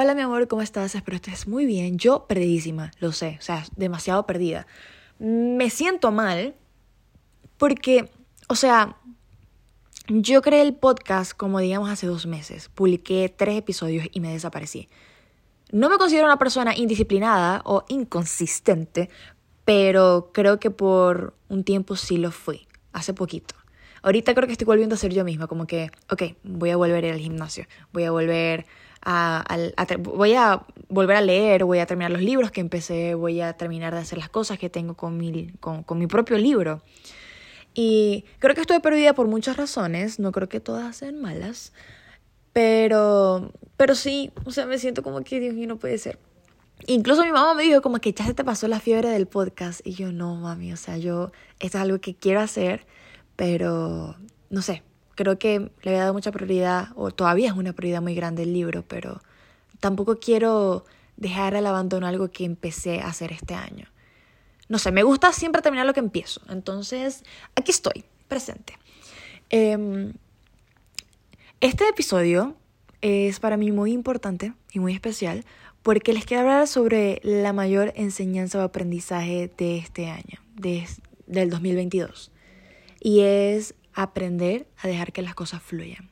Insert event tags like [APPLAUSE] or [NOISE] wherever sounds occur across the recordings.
Hola mi amor, ¿cómo estás? Espero estés muy bien. Yo perdidísima, lo sé, o sea, demasiado perdida. Me siento mal porque, o sea, yo creé el podcast como digamos hace dos meses. Publiqué tres episodios y me desaparecí. No me considero una persona indisciplinada o inconsistente, pero creo que por un tiempo sí lo fui, hace poquito. Ahorita creo que estoy volviendo a ser yo misma, como que, ok, voy a volver al gimnasio, voy a volver a, voy a volver a leer, voy a terminar los libros que empecé, voy a terminar de hacer las cosas que tengo con mi, con, con mi propio libro. Y creo que estoy perdida por muchas razones, no creo que todas sean malas, pero, pero sí, o sea, me siento como que Dios mío, no puede ser. Incluso mi mamá me dijo como que ya se te pasó la fiebre del podcast y yo no, mami, o sea, yo, esto es algo que quiero hacer, pero no sé, creo que le había dado mucha prioridad, o todavía es una prioridad muy grande el libro, pero tampoco quiero dejar al abandono algo que empecé a hacer este año. No sé, me gusta siempre terminar lo que empiezo. Entonces, aquí estoy, presente. Em, este episodio es para mí muy importante y muy especial porque les quiero hablar sobre la mayor enseñanza o aprendizaje de este año, de, del 2022. Y es aprender a dejar que las cosas fluyan.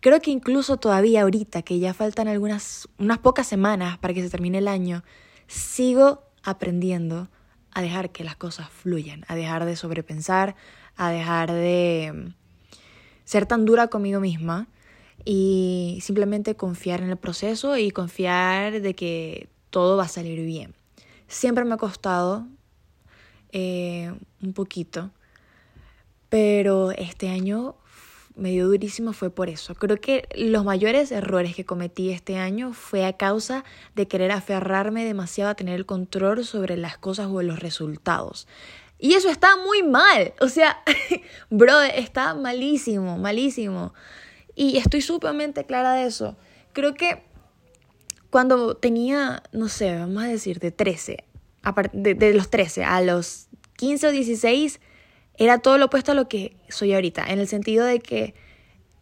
Creo que incluso todavía ahorita, que ya faltan algunas, unas pocas semanas para que se termine el año, sigo aprendiendo a dejar que las cosas fluyan, a dejar de sobrepensar, a dejar de mm, ser tan dura conmigo misma y simplemente confiar en el proceso y confiar de que todo va a salir bien. Siempre me ha costado eh, un poquito pero este año me dio durísimo fue por eso. Creo que los mayores errores que cometí este año fue a causa de querer aferrarme demasiado a tener el control sobre las cosas o los resultados. Y eso está muy mal. O sea, [LAUGHS] bro, está malísimo, malísimo. Y estoy sumamente clara de eso. Creo que cuando tenía, no sé, vamos a decir, de 13, de, de los 13 a los 15 o 16, era todo lo opuesto a lo que soy ahorita, en el sentido de que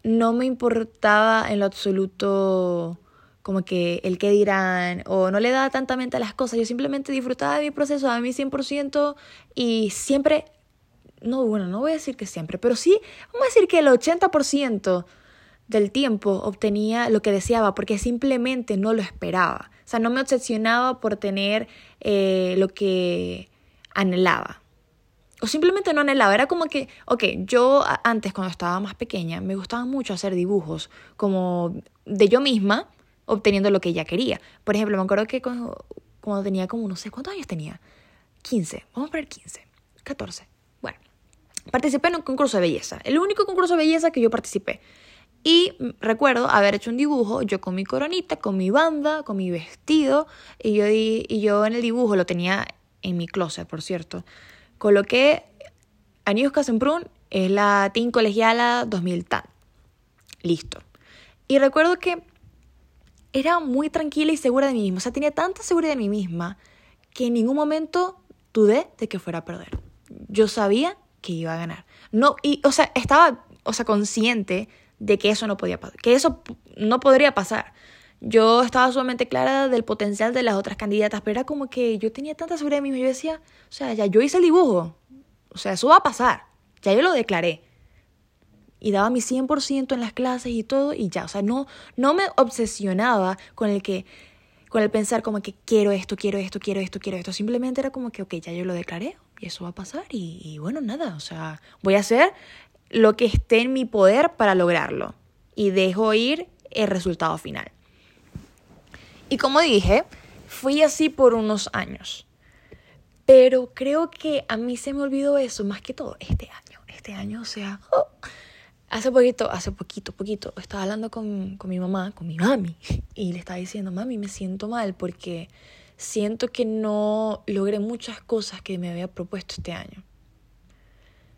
no me importaba en lo absoluto como que el que dirán o no le daba tanta mente a las cosas, yo simplemente disfrutaba de mi proceso a mi 100% y siempre, no, bueno, no voy a decir que siempre, pero sí, vamos a decir que el 80% del tiempo obtenía lo que deseaba porque simplemente no lo esperaba. O sea, no me obsesionaba por tener eh, lo que anhelaba o simplemente no anhelaba. Era como que, ok, yo antes cuando estaba más pequeña me gustaba mucho hacer dibujos como de yo misma obteniendo lo que ella quería. Por ejemplo, me acuerdo que cuando, tenía como, no sé, ¿cuántos años tenía? 15, vamos a poner 15, 14. Bueno, participé en un concurso de belleza, el único concurso de belleza que yo participé. Y recuerdo haber hecho un dibujo, yo con mi coronita, con mi banda, con mi vestido, y yo, y yo en el dibujo lo tenía en mi closet, por cierto coloqué Aniuska Semprún es la Team Colegiala 2000 TAN. Listo. Y recuerdo que era muy tranquila y segura de mí misma. O sea, tenía tanta seguridad de mí misma que en ningún momento dudé de que fuera a perder. Yo sabía que iba a ganar. No, y, o sea, estaba, o sea, consciente de que eso no podía pasar, que eso no podría pasar. Yo estaba sumamente clara del potencial de las otras candidatas, pero era como que yo tenía tanta seguridad de mí. Yo decía, o sea, ya yo hice el dibujo. O sea, eso va a pasar. Ya yo lo declaré. Y daba mi 100% en las clases y todo y ya. O sea, no, no me obsesionaba con el que con el pensar como que quiero esto, quiero esto, quiero esto, quiero esto. Simplemente era como que, ok, ya yo lo declaré y eso va a pasar y, y bueno, nada. O sea, voy a hacer lo que esté en mi poder para lograrlo. Y dejo ir el resultado final. Y como dije, fui así por unos años. Pero creo que a mí se me olvidó eso más que todo este año. Este año, o sea, oh, hace poquito, hace poquito, poquito, estaba hablando con, con mi mamá, con mi mami, y le estaba diciendo, mami, me siento mal porque siento que no logré muchas cosas que me había propuesto este año.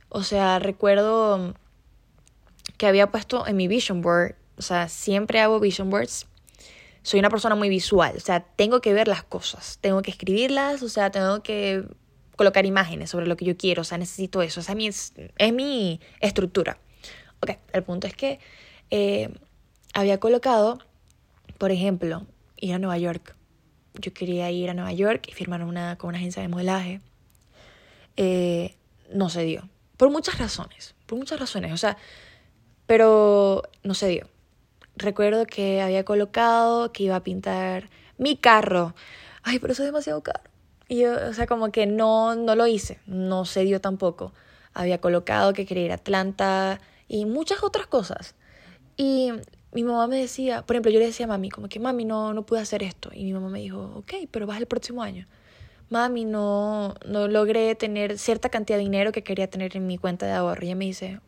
O sea, recuerdo que había puesto en mi vision board, o sea, siempre hago vision boards soy una persona muy visual, o sea, tengo que ver las cosas, tengo que escribirlas, o sea, tengo que colocar imágenes sobre lo que yo quiero, o sea, necesito eso, o sea, es, es mi estructura. Ok, el punto es que eh, había colocado, por ejemplo, ir a Nueva York. Yo quería ir a Nueva York y firmar una, con una agencia de modelaje. Eh, no se dio. Por muchas razones. Por muchas razones. O sea, pero no se dio. Recuerdo que había colocado que iba a pintar mi carro. Ay, pero eso es demasiado caro. Y yo, o sea, como que no, no lo hice. No se dio tampoco. Había colocado que quería ir a Atlanta y muchas otras cosas. Y mi mamá me decía, por ejemplo, yo le decía a mami, como que mami, no, no pude hacer esto. Y mi mamá me dijo, ok, pero vas el próximo año. Mami, no, no logré tener cierta cantidad de dinero que quería tener en mi cuenta de ahorro. Y ella me dice,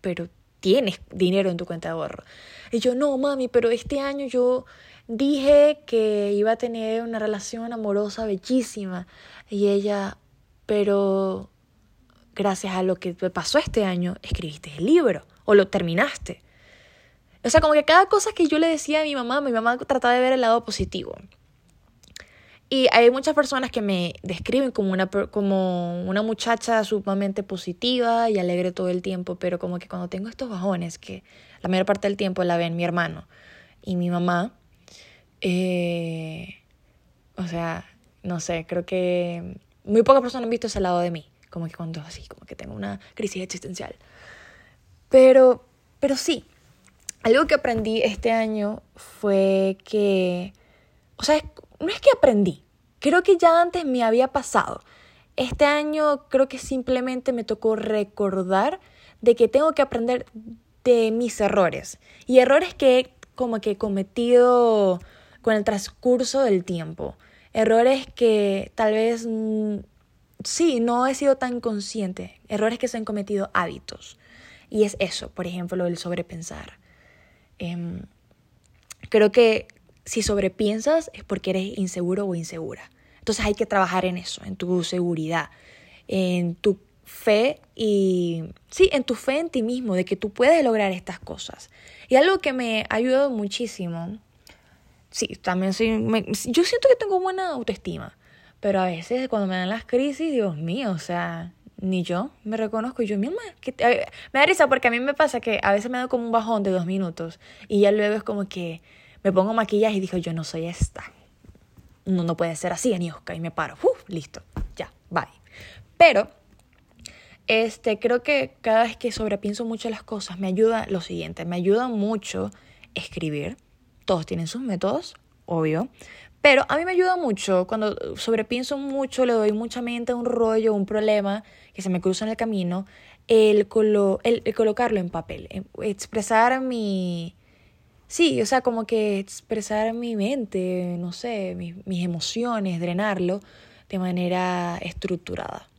pero tienes dinero en tu cuenta de ahorro. Y yo, no, mami, pero este año yo dije que iba a tener una relación amorosa bellísima. Y ella, pero gracias a lo que te pasó este año, escribiste el libro o lo terminaste. O sea, como que cada cosa que yo le decía a mi mamá, mi mamá trataba de ver el lado positivo. Y hay muchas personas que me describen como una, como una muchacha sumamente positiva y alegre todo el tiempo, pero como que cuando tengo estos bajones, que la mayor parte del tiempo la ven mi hermano y mi mamá, eh, o sea, no sé, creo que muy pocas personas han visto ese lado de mí, como que cuando así, como que tengo una crisis existencial. Pero, pero sí, algo que aprendí este año fue que, o sea, no es que aprendí, creo que ya antes me había pasado. Este año creo que simplemente me tocó recordar de que tengo que aprender de mis errores y errores que he como que cometido con el transcurso del tiempo. Errores que tal vez mm, sí, no he sido tan consciente. Errores que se han cometido hábitos. Y es eso, por ejemplo, lo del sobrepensar. Em, creo que si sobrepiensas es porque eres inseguro o insegura. Entonces hay que trabajar en eso, en tu seguridad, en tu fe y sí, en tu fe en ti mismo, de que tú puedes lograr estas cosas. Y algo que me ha ayudado muchísimo, sí, también soy, yo siento que tengo buena autoestima, pero a veces cuando me dan las crisis, Dios mío, o sea, ni yo me reconozco. Yo, mi mamá, que me da risa porque a mí me pasa que a veces me da como un bajón de dos minutos y ya luego es como que me pongo maquillaje y digo, yo no soy esta. No, no puede ser así, Aniosca, y me paro. Uf, listo, ya, bye. Pero, este, creo que cada vez que sobrepienso mucho las cosas, me ayuda lo siguiente, me ayuda mucho escribir. Todos tienen sus métodos, obvio, pero a mí me ayuda mucho cuando sobrepienso mucho, le doy mucha mente a un rollo, un problema que se me cruza en el camino, el, el, colocarlo en papel, expresar mi... Sí, o sea, como que expresar mi mente, no sé, mis emociones, drenarlo de manera estructurada.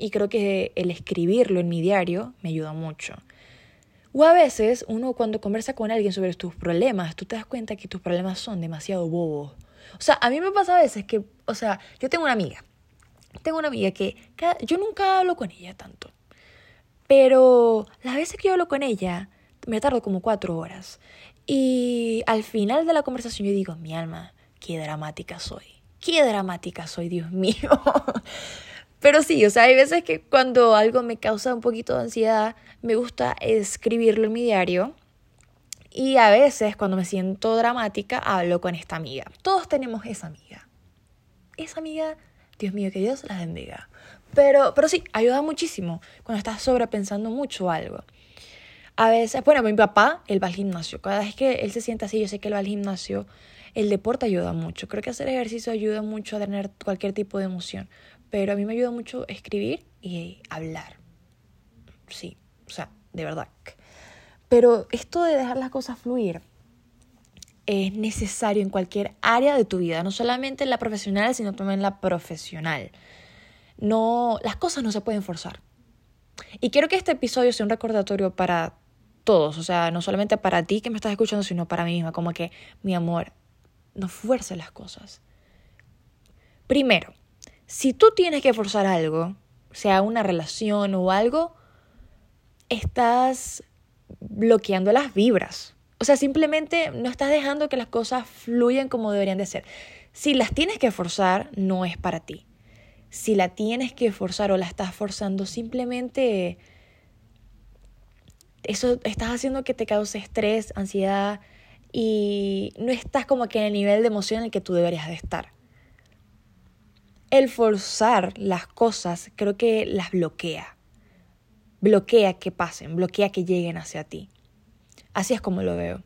Y creo que el escribirlo en mi diario me ayuda mucho. O a veces uno cuando conversa con alguien sobre tus problemas, tú te das cuenta que tus problemas son demasiado bobos o sea, a mí me pasa a veces que, o sea, yo tengo una amiga. Tengo una amiga que yo nunca hablo con ella tanto. Pero las veces que yo hablo con ella, me tardo como cuatro horas. Y al final de la conversación yo digo, mi alma, qué dramática soy. Qué dramática soy, Dios mío. [LAUGHS] Pero sí, o sea, hay veces que cuando algo me causa un poquito de ansiedad, me gusta escribirlo en mi diario y a veces cuando me siento dramática hablo con esta amiga. Todos tenemos esa amiga. Esa amiga, Dios mío, que Dios la bendiga. Pero, pero sí, ayuda muchísimo cuando estás sobrepensando mucho algo. A veces, bueno, mi papá, él va al gimnasio. Cada vez que él se siente así, yo sé que él va al gimnasio. El deporte ayuda mucho. Creo que hacer ejercicio ayuda mucho a tener cualquier tipo de emoción. Pero a mí me ayuda mucho escribir y hablar. Sí, o sea, de verdad. Pero esto de dejar las cosas fluir es necesario en cualquier área de tu vida, no solamente en la profesional, sino también en la profesional. No, las cosas no se pueden forzar. Y quiero que este episodio sea un recordatorio para todos, o sea, no solamente para ti que me estás escuchando, sino para mí misma, como que, mi amor, no fuerces las cosas. Primero, si tú tienes que forzar algo, sea una relación o algo, estás bloqueando las vibras. O sea, simplemente no estás dejando que las cosas fluyan como deberían de ser. Si las tienes que forzar, no es para ti. Si la tienes que forzar o la estás forzando, simplemente eso estás haciendo que te cause estrés, ansiedad y no estás como que en el nivel de emoción en el que tú deberías de estar. El forzar las cosas creo que las bloquea. Bloquea que pasen, bloquea que lleguen hacia ti. Así es como lo veo.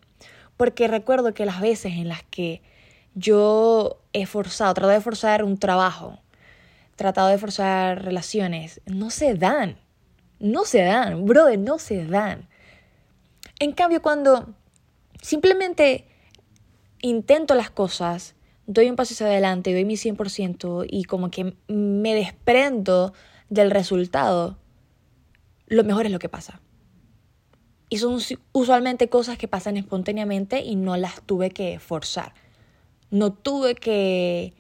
Porque recuerdo que las veces en las que yo he forzado, tratado de forzar un trabajo, tratado de forzar relaciones, no se dan. No se dan, brother, no se dan. En cambio, cuando simplemente intento las cosas, doy un paso hacia adelante, doy mi 100% y como que me desprendo del resultado, lo mejor es lo que pasa. Y son usualmente cosas que pasan espontáneamente y no las tuve que forzar. No tuve que,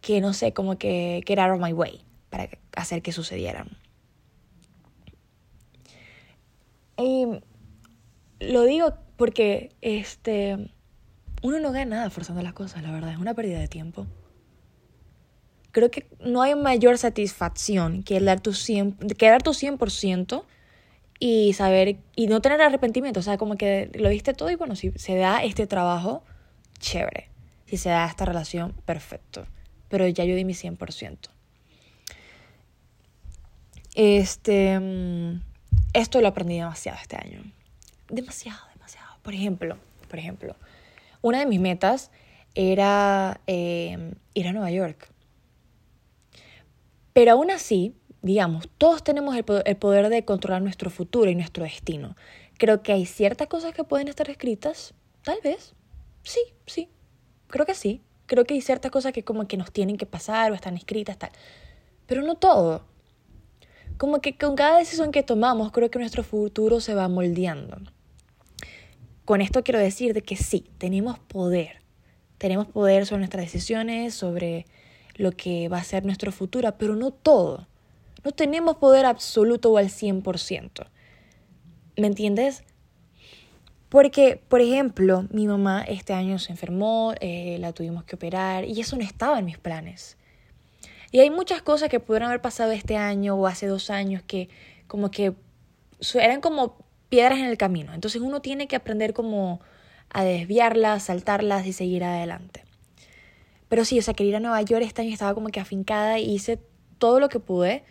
que no sé, como que get out of my way para hacer que sucedieran. Y lo digo porque este, uno no gana nada forzando las cosas, la verdad, es una pérdida de tiempo. Creo que no hay mayor satisfacción que dar tu 100%, que dar tu 100% y saber y no tener arrepentimiento, o sea, como que lo diste todo y bueno, si se da este trabajo, chévere. Si se da esta relación, perfecto. Pero ya yo di mi 100%. Este, mm, esto lo aprendí demasiado este año. Demasiado, demasiado. Por ejemplo, por ejemplo, una de mis metas era eh, ir a Nueva York. Pero aún así, digamos, todos tenemos el poder, de controlar nuestro futuro y nuestro destino. Creo que hay ciertas cosas que pueden estar escritas, tal vez. Sí, sí, creo que sí. Creo que hay ciertas cosas que como que nos tienen que pasar o están escritas, tal. Pero no todo. Como que con cada decisión que tomamos, creo que nuestro futuro se va moldeando. Con esto quiero decir de que sí, tenemos poder. Tenemos poder sobre nuestras decisiones, sobre lo que va a ser nuestro futuro, pero no todo. No tenemos poder absoluto o al 100%. ¿Me entiendes? Porque, por ejemplo, mi mamá este año se enfermó, eh, la tuvimos que operar y eso no estaba en mis planes. Y hay muchas cosas que pudieron haber pasado este año o hace dos años que como que eran como piedras en el camino. Entonces uno tiene que aprender como a desviarlas, saltarlas y seguir adelante. Pero sí, o sea, quería ir a Nueva York este año estaba como que afincada y hice todo lo que pude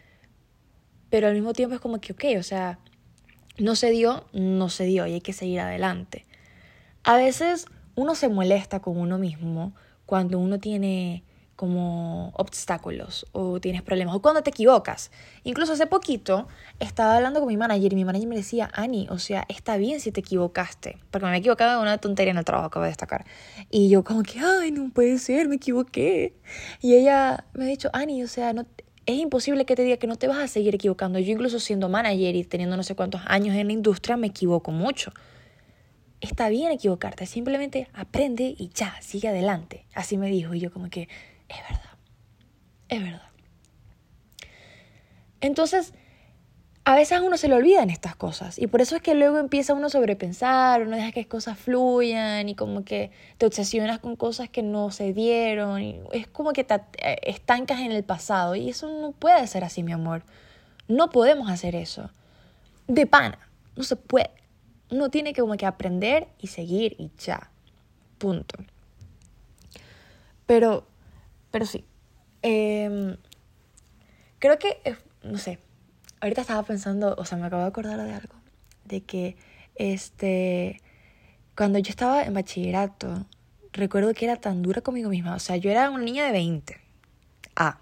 pero al mismo tiempo es como que, ok, o sea, no se dio, no se dio y hay que seguir adelante. A veces uno se molesta con uno mismo cuando uno tiene como obstáculos o tienes problemas o cuando te equivocas. Incluso hace poquito estaba hablando con mi manager y mi manager me decía, Ani, o sea, está bien si te equivocaste, porque me había equivocado en una tontería en el trabajo, acabo de destacar. Y yo como que, ay, no puede ser, me equivoqué. Y ella me ha dicho, Ani, o sea, no, es imposible que te diga que no te vas a seguir equivocando. Yo incluso siendo manager y teniendo no sé cuántos años en la industria me equivoco mucho. Está bien equivocarte, simplemente aprende y ya, sigue adelante. Así me dijo y yo como que es verdad, es verdad. Entonces, a veces uno se le olvidan estas cosas y por eso es que luego empieza uno a sobrepensar, uno deja que cosas fluyan y como que te obsesionas con cosas que no se dieron y es como que te eh, estancas en el pasado y eso no puede ser así, mi amor. No podemos hacer eso. De pana, no se puede. Uno tiene que como que aprender y seguir y ya. Punto. Pero, pero sí. Em, creo que, no sé, ahorita estaba pensando, o sea, me acabo de acordar de algo, de que este, cuando yo estaba en bachillerato, recuerdo que era tan dura conmigo misma, o sea, yo era una niña de 20, ah,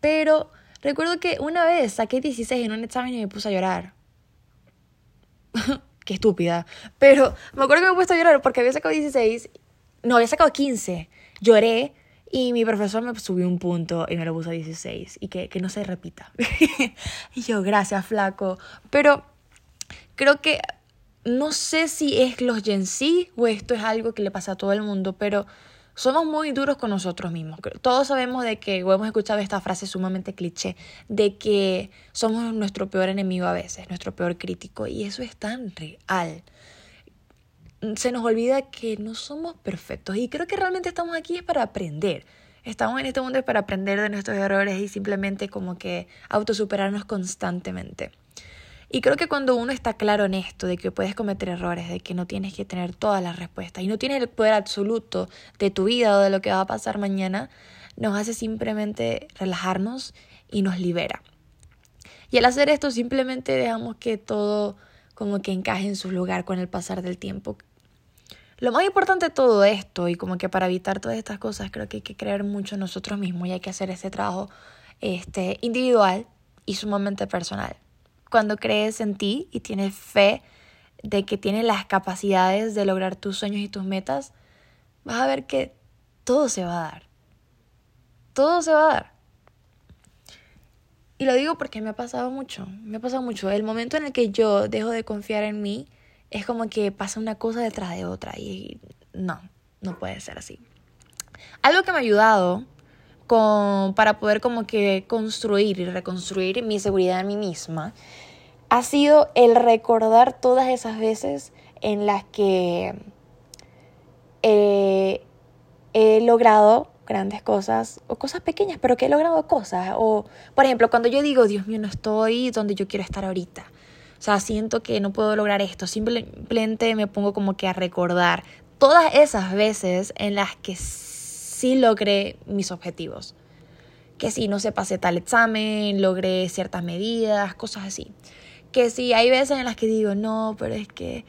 pero recuerdo que una vez saqué 16 en un examen y me puse a llorar. [LAUGHS] Qué estúpida. Pero me acuerdo que me puse a llorar porque había sacado 16, no, había sacado 15, lloré y mi profesor me subió un punto y me lo puso a 16 y que, que no se repita. [LAUGHS] y yo, gracias, flaco. Pero creo que no sé si es los Gen Z o esto es algo que le pasa a todo el mundo, pero somos muy duros con nosotros mismos. Todos sabemos de que, o hemos escuchado esta frase sumamente cliché, de que somos nuestro peor enemigo a veces, nuestro peor crítico, y eso es tan real se nos olvida que no somos perfectos y creo que realmente estamos aquí es para aprender. Estamos en este mundo es para aprender de nuestros errores y simplemente como que autosuperarnos constantemente. Y creo que cuando uno está claro en esto, de que puedes cometer errores, de que no tienes que tener todas las respuestas y no tienes el poder absoluto de tu vida o de lo que va a pasar mañana, nos hace simplemente relajarnos y nos libera. Y al hacer esto simplemente dejamos que todo como que encaje en su lugar con el pasar del tiempo. Lo más importante de todo esto y como que para evitar todas estas cosas creo que hay que creer mucho nosotros mismos y hay que hacer ese trabajo este, individual y sumamente personal. Cuando crees en ti y tienes fe de que tienes las capacidades de lograr tus sueños y tus metas, vas a ver que todo se va a dar. Todo se va a dar. Y lo digo porque me ha pasado mucho, me ha pasado mucho. El momento en el que yo dejo de confiar en mí es como que pasa una cosa detrás de otra y no, no puede ser así. Algo que me ha ayudado con, para poder como que construir y reconstruir mi seguridad en mí misma ha sido el recordar todas esas veces en las que he logrado grandes cosas o cosas pequeñas, pero que he logrado cosas. O, por ejemplo, cuando yo digo, Dios mío, no estoy donde yo quiero estar ahorita. O sea, siento que no puedo lograr esto. Simplemente me pongo como que a recordar todas esas veces en las que sí logré mis objetivos. Que si no se pasé tal examen, logré ciertas medidas, cosas así. Que si hay veces en las que digo, no, pero es que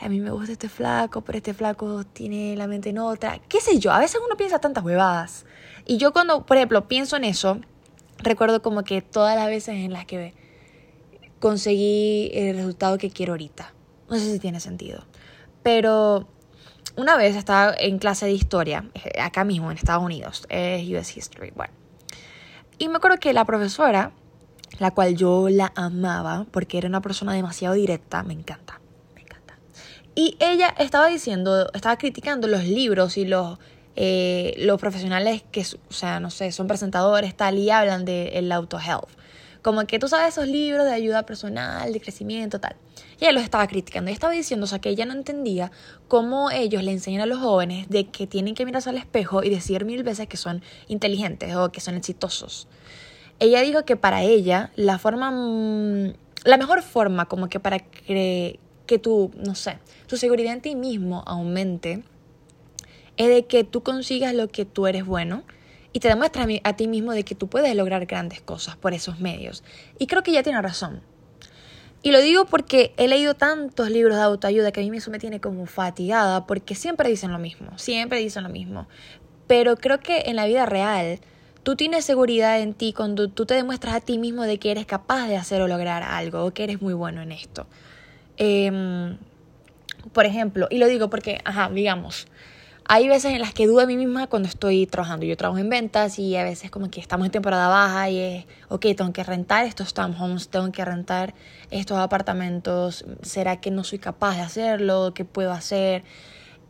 a mí me gusta este flaco, pero este flaco tiene la mente en otra. ¿Qué sé yo? A veces uno piensa tantas huevadas. Y yo cuando, por ejemplo, pienso en eso, recuerdo como que todas las veces en las que conseguí el resultado que quiero ahorita. No sé si tiene sentido. Pero una vez estaba en clase de historia, eh, acá mismo en Estados Unidos, es US History, bueno. Y me acuerdo que la profesora, la cual yo la amaba, porque era una persona demasiado directa, me encanta, me encanta. Y ella estaba diciendo, estaba criticando los libros y los, eh, los profesionales que, o sea, no sé, son presentadores, tal, y hablan del el auto-health. Como que tú sabes esos libros de ayuda personal, de crecimiento, tal. Y ella los estaba criticando y estaba diciendo, o sea, que ella no entendía cómo ellos le enseñan a los jóvenes de que tienen que mirarse al espejo y decir mil veces que son inteligentes o que son exitosos. Ella dijo que para ella la forma, mm, la mejor forma como que para que, que tu, no sé, tu seguridad en ti mismo aumente es de que tú consigas lo que tú eres bueno y te demuestra a ti mismo de que tú puedes lograr grandes cosas por esos medios. Y creo que ella tiene razón. Y lo digo porque he leído tantos libros de autoayuda que a mí eso me tiene como fatigada porque siempre dicen lo mismo, siempre dicen lo mismo. Pero creo que en la vida real tú tienes seguridad en ti cuando tú te demuestras a ti mismo de que eres capaz de hacer o lograr algo o que eres muy bueno en esto. Em, por ejemplo, y lo digo porque, ajá, digamos, hay veces en las que dudo de mí misma cuando estoy trabajando. Yo trabajo en ventas y a veces como que estamos en temporada baja y es, ok, tengo que rentar estos townhomes, tengo que rentar estos apartamentos. ¿Será que no soy capaz de hacerlo? ¿Qué puedo hacer?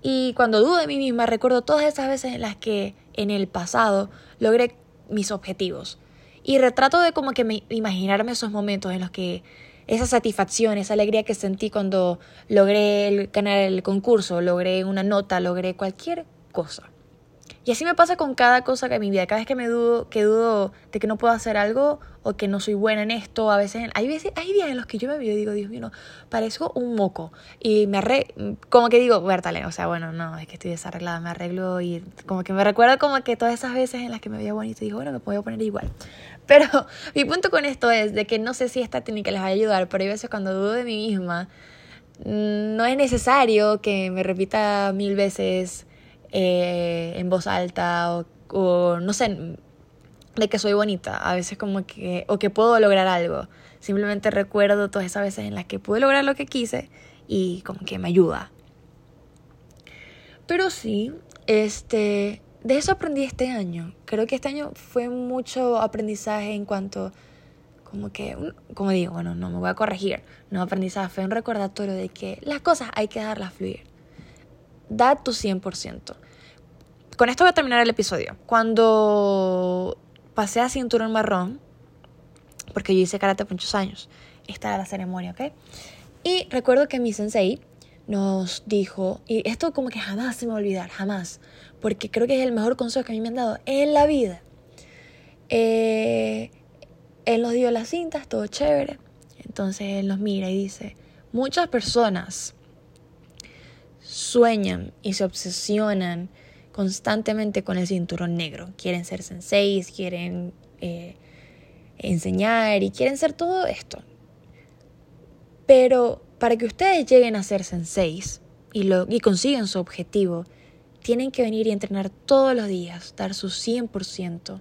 Y cuando dudo de mí misma, recuerdo todas esas veces en las que en el pasado logré mis objetivos. Y retrato de como que imaginarme esos momentos en los que esa satisfacción, esa alegría que sentí cuando logré ganar el concurso, logré una nota, logré cualquier cosa. Y así me pasa con cada cosa que en mi vida. Cada vez que me dudo, que dudo de que no puedo hacer algo o que no soy buena en esto, a veces hay veces, hay días en los que yo me veo y digo, Dios mío, parezco un moco. Y me arreglo, como que digo, Bertale, o sea, bueno, no, es que estoy desarreglada, me arreglo y como que me recuerdo como que todas esas veces en las que me veía bonito y digo, bueno, me puedo poner igual. [LAUGHS] Pero [LAUGHS] mi punto con esto es de que no sé si esta técnica les va a ayudar, pero hay veces cuando dudo de mí misma, mm, no es necesario que me repita mil veces eh, en voz alta o, o, no sé, de que soy bonita. A veces como que, o que puedo lograr algo. Simplemente recuerdo todas esas veces en las que pude lograr lo que quise y como que me ayuda. Pero sí, este, de eso aprendí este año. Creo que este año fue mucho aprendizaje en cuanto, como que, como digo, bueno, no me voy a corregir, no aprendizaje, fue un recordatorio de que las cosas hay que dejarlas fluir. Da tu 100%. Con esto voy a terminar el episodio. Cuando pasé a cinturón marrón, porque yo hice karate por muchos años, esta la ceremonia, ¿ok? Y recuerdo que mi sensei nos dijo, y esto como que jamás se me va a olvidar, jamás, porque creo que es el mejor consejo que a mí me han dado en la vida. Eh, él nos dio las cintas, todo chévere. Entonces él nos mira y dice, muchas personas sueñan y se obsesionan constantemente con el cinturón negro. Quieren ser senseis, quieren eh, enseñar y quieren ser todo esto. Pero para que ustedes lleguen a ser senseis y, lo, y consigan su objetivo, tienen que venir y entrenar todos los días, dar su 100%.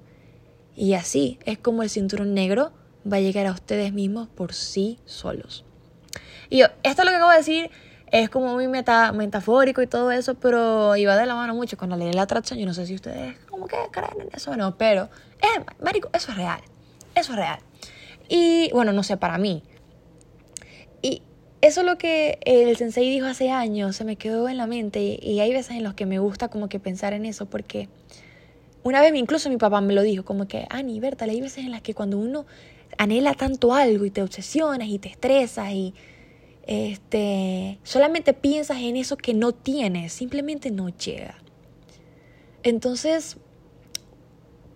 Y así es como el cinturón negro va a llegar a ustedes mismos por sí solos. Y esto es lo que acabo de decir es como muy meta, metafórico y todo eso, pero iba de la mano mucho con la ley de la atracción. Yo no sé si ustedes como que creen en eso o no, pero, eh, marico, eso es real. Eso es real. Y bueno, no sé, para mí. Y eso es lo que el sensei dijo hace años, se me quedó en la mente y, hay veces en los que me gusta como que pensar en eso porque una vez incluso mi papá me lo dijo, como que, Ani, Berta, hay veces en las que cuando uno anhela tanto algo y te obsesionas y te estresas y este, solamente piensas en eso que no tienes, simplemente no llega. Entonces,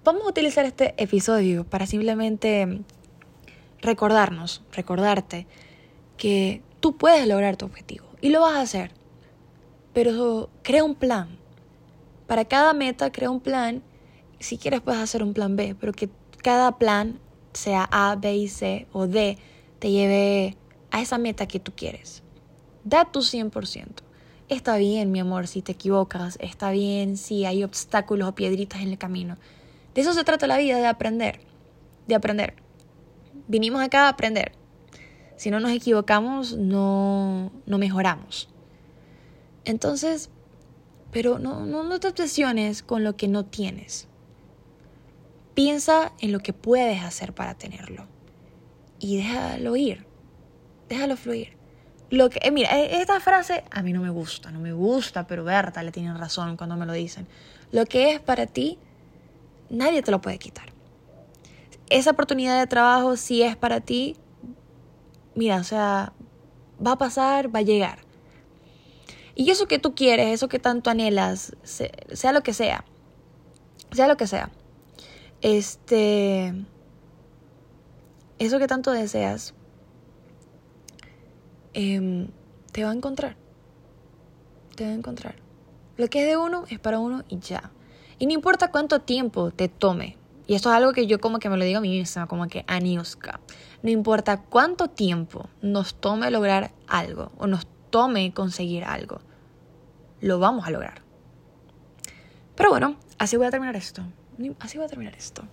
vamos a utilizar este episodio para simplemente recordarnos, recordarte que tú puedes lograr tu objetivo y lo vas a hacer. Pero crea un plan. Para cada meta, crea un plan. Si quieres, puedes hacer un plan B, pero que cada plan, sea A, B y C o D, te lleve a esa meta que tú quieres. Da tu 100%. Está bien, mi amor, si te equivocas. Está bien si hay obstáculos o piedritas en el camino. De eso se trata la vida, de aprender. De aprender. Vinimos acá a aprender. Si no nos equivocamos, no, no mejoramos. Entonces, pero no, no, no te obsesiones con lo que no tienes. Piensa en lo que puedes hacer para tenerlo. Y déjalo ir déjalo fluir. Lo que, eh, mira, e, esta frase a mí no me gusta, no me gusta, pero Berta le tienen razón cuando me lo dicen. Lo que es para ti, nadie te lo puede quitar. Esa oportunidad de trabajo, si es para ti, mira, o sea, va a pasar, va a llegar. Y eso que tú quieres, eso que tanto anhelas, sea lo que sea, sea lo que sea, este, eso que tanto deseas, Em, te va a encontrar. Te va a encontrar. Lo que es de uno es para uno y ya. Y no importa cuánto tiempo te tome. Y esto es algo que yo como que me lo digo a mí misma, como que Aniuska. No importa cuánto tiempo nos tome lograr algo o nos tome conseguir algo, lo vamos a lograr. Pero bueno, así voy a terminar esto. Así voy a terminar esto.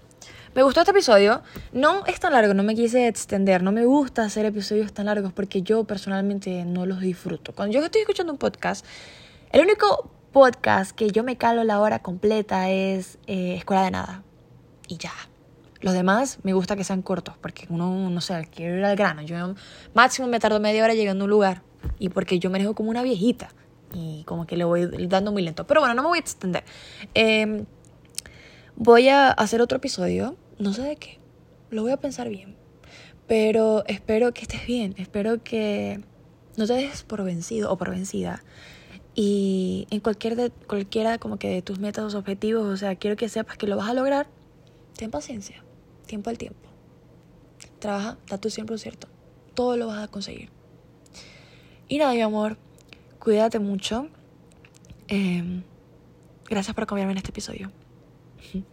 Me gustó este episodio. No es tan largo, no me quise extender. No me gusta hacer episodios tan largos porque yo personalmente no los disfruto. Cuando yo estoy escuchando un podcast, el único podcast que yo me calo la hora completa es eh, Escuela de Nada. Y ya. Los demás me gusta que sean cortos porque uno, no sé, quiero ir al grano. Yo máximo me tardo media hora llegando a un lugar. Y porque yo me dejo como una viejita. Y como que le voy dando muy lento. Pero bueno, no me voy a extender. Eh, Voy a hacer otro episodio, no sé de qué, lo voy a pensar bien, pero espero que estés bien, espero que no te dejes por vencido o por vencida. Y en cualquier de, cualquiera como que de tus metas o objetivos, o sea, quiero que sepas que lo vas a lograr, ten paciencia, tiempo al tiempo. Trabaja, da tu 100%, todo lo vas a conseguir. Y nada, mi amor, cuídate mucho. Em, gracias por acompañarme en este episodio. 哼